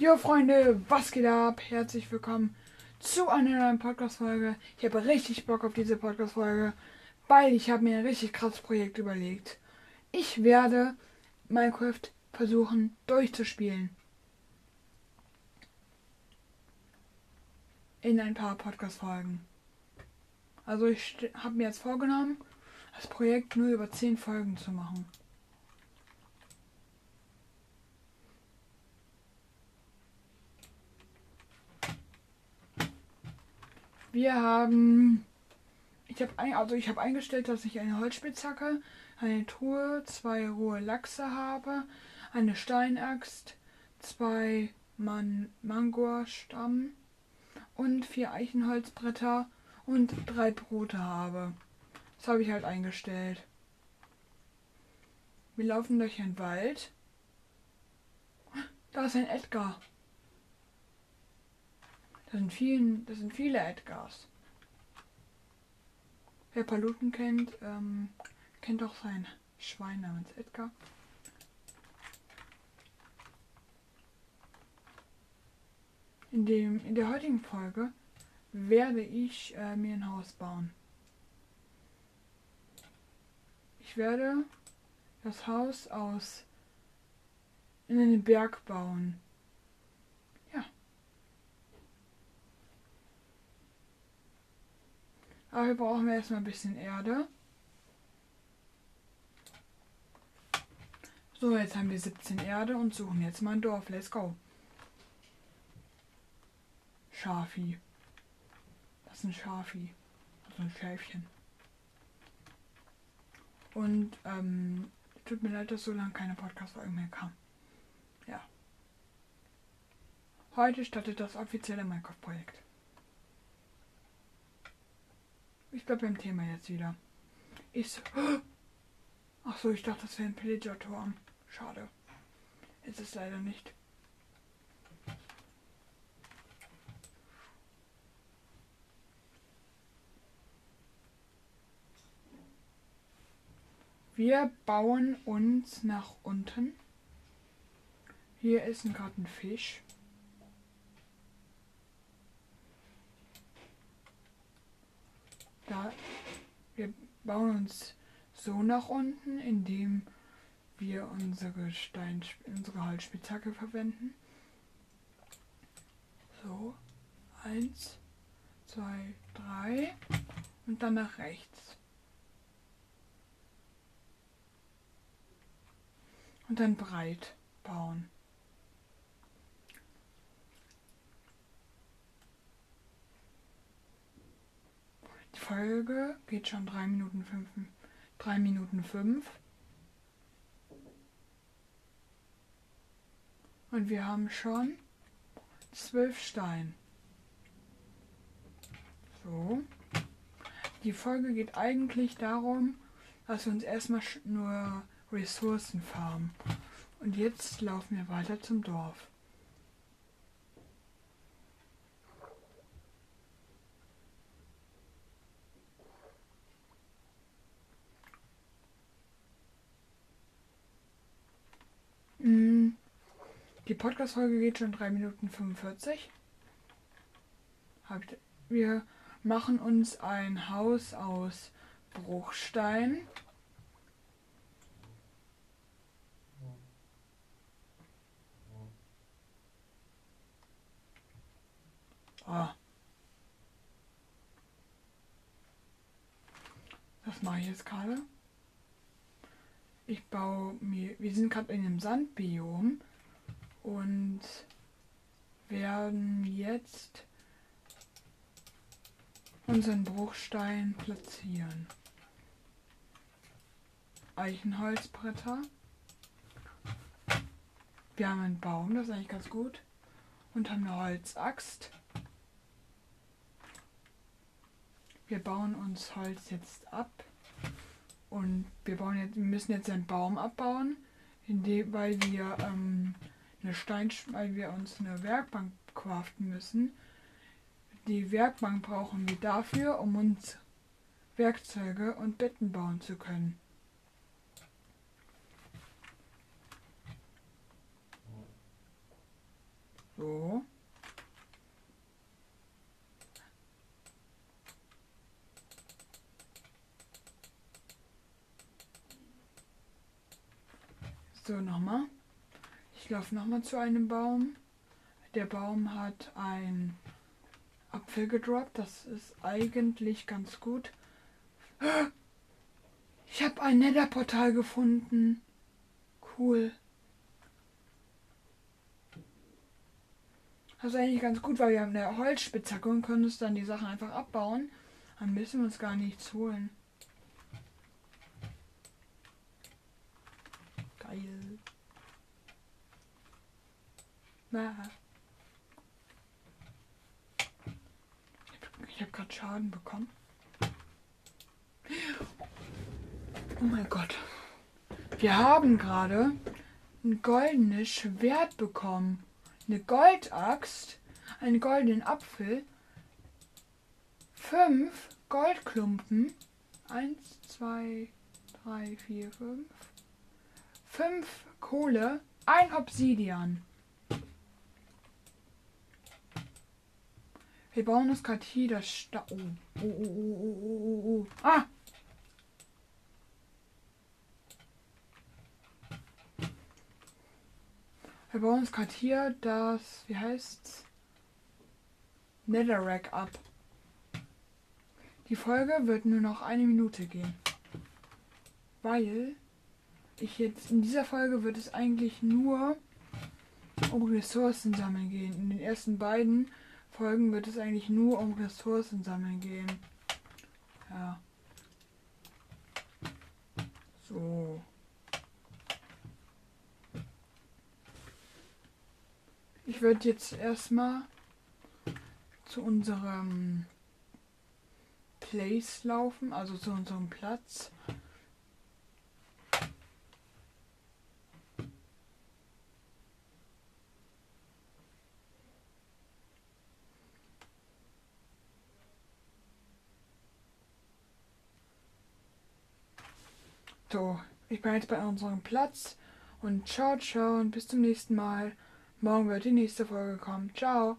Jo Freunde, was geht ab? Herzlich willkommen zu einer neuen Podcast-Folge. Ich habe richtig Bock auf diese Podcast-Folge, weil ich habe mir ein richtig krasses Projekt überlegt. Ich werde Minecraft versuchen durchzuspielen. In ein paar Podcast-Folgen. Also ich habe mir jetzt vorgenommen, das Projekt nur über 10 Folgen zu machen. Wir haben. Ich habe also ich eingestellt, dass ich eine Holzspitzhacke, eine Truhe, zwei rohe Lachse habe, eine Steinaxt, zwei Man Mangostamm und vier Eichenholzbretter und drei Brote habe. Das habe ich halt eingestellt. Wir laufen durch einen Wald. Da ist ein Edgar. Das sind, vielen, das sind viele Edgars. Wer Paluten kennt, ähm, kennt auch sein Schwein namens Edgar. In, dem, in der heutigen Folge werde ich äh, mir ein Haus bauen. Ich werde das Haus aus in einen Berg bauen. Wir brauchen erstmal ein bisschen Erde. So, jetzt haben wir 17 Erde und suchen jetzt mal ein Dorf. Let's go. Schafi. Das ist ein Schafi. Also ein Schäfchen. Und ähm, tut mir leid, dass so lange keine Podcast-Folge mehr kam. Ja. Heute startet das offizielle Minecraft-Projekt. Ich bleib beim Thema jetzt wieder. Ich so. Ach so, ich dachte, das wäre ein Pillager-Turm. Schade. Ist es leider nicht. Wir bauen uns nach unten. Hier ist ein gerade ein Fisch. Da wir bauen uns so nach unten, indem wir unsere Stein, unsere Holzspitzhacke verwenden. So, eins, zwei, drei und dann nach rechts. Und dann breit bauen. Die Folge geht schon 3 Minuten 5. 3 Minuten 5. Und wir haben schon 12 Steine. So. Die Folge geht eigentlich darum, dass wir uns erstmal nur Ressourcen farmen. Und jetzt laufen wir weiter zum Dorf. Die Podcast-Folge geht schon 3 Minuten 45. Wir machen uns ein Haus aus Bruchstein. Oh. Das mache ich jetzt gerade. Ich baue mir. Wir sind gerade in einem Sandbiom und werden jetzt unseren Bruchstein platzieren. Eichenholzbretter. Wir haben einen Baum, das ist eigentlich ganz gut. Und haben eine Holzaxt. Wir bauen uns Holz jetzt ab. Und wir, bauen jetzt, müssen jetzt einen Baum abbauen, indem, weil wir ähm, eine Stein, weil wir uns eine Werkbank craften müssen. Die Werkbank brauchen wir dafür, um uns Werkzeuge und Betten bauen zu können. So. So, nochmal. Ich laufe nochmal zu einem Baum. Der Baum hat ein Apfel gedroppt. Das ist eigentlich ganz gut. Ich habe ein Netherportal gefunden. Cool. Das ist eigentlich ganz gut, weil wir haben eine Holzspitzhacke und können uns dann die Sachen einfach abbauen. Dann müssen wir uns gar nichts holen. Geil. Ich habe gerade Schaden bekommen. Oh mein Gott. Wir haben gerade ein goldenes Schwert bekommen. Eine Goldaxt, einen goldenen Apfel, fünf Goldklumpen, eins, zwei, drei, vier, fünf, fünf Kohle, ein Obsidian. Wir bauen das gerade hier, das Sta oh. Oh, oh, oh, oh, oh, oh, oh. Ah! Wir bauen uns gerade hier das, wie heißt's? Netherrack ab. Die Folge wird nur noch eine Minute gehen. Weil ich jetzt in dieser Folge wird es eigentlich nur um Ressourcen sammeln gehen. In den ersten beiden Folgen wird es eigentlich nur um Ressourcen sammeln gehen. Ja. So. Ich würde jetzt erstmal zu unserem Place laufen, also zu unserem Platz. So, ich bin jetzt bei unserem Platz und ciao, ciao und bis zum nächsten Mal. Morgen wird die nächste Folge kommen. Ciao.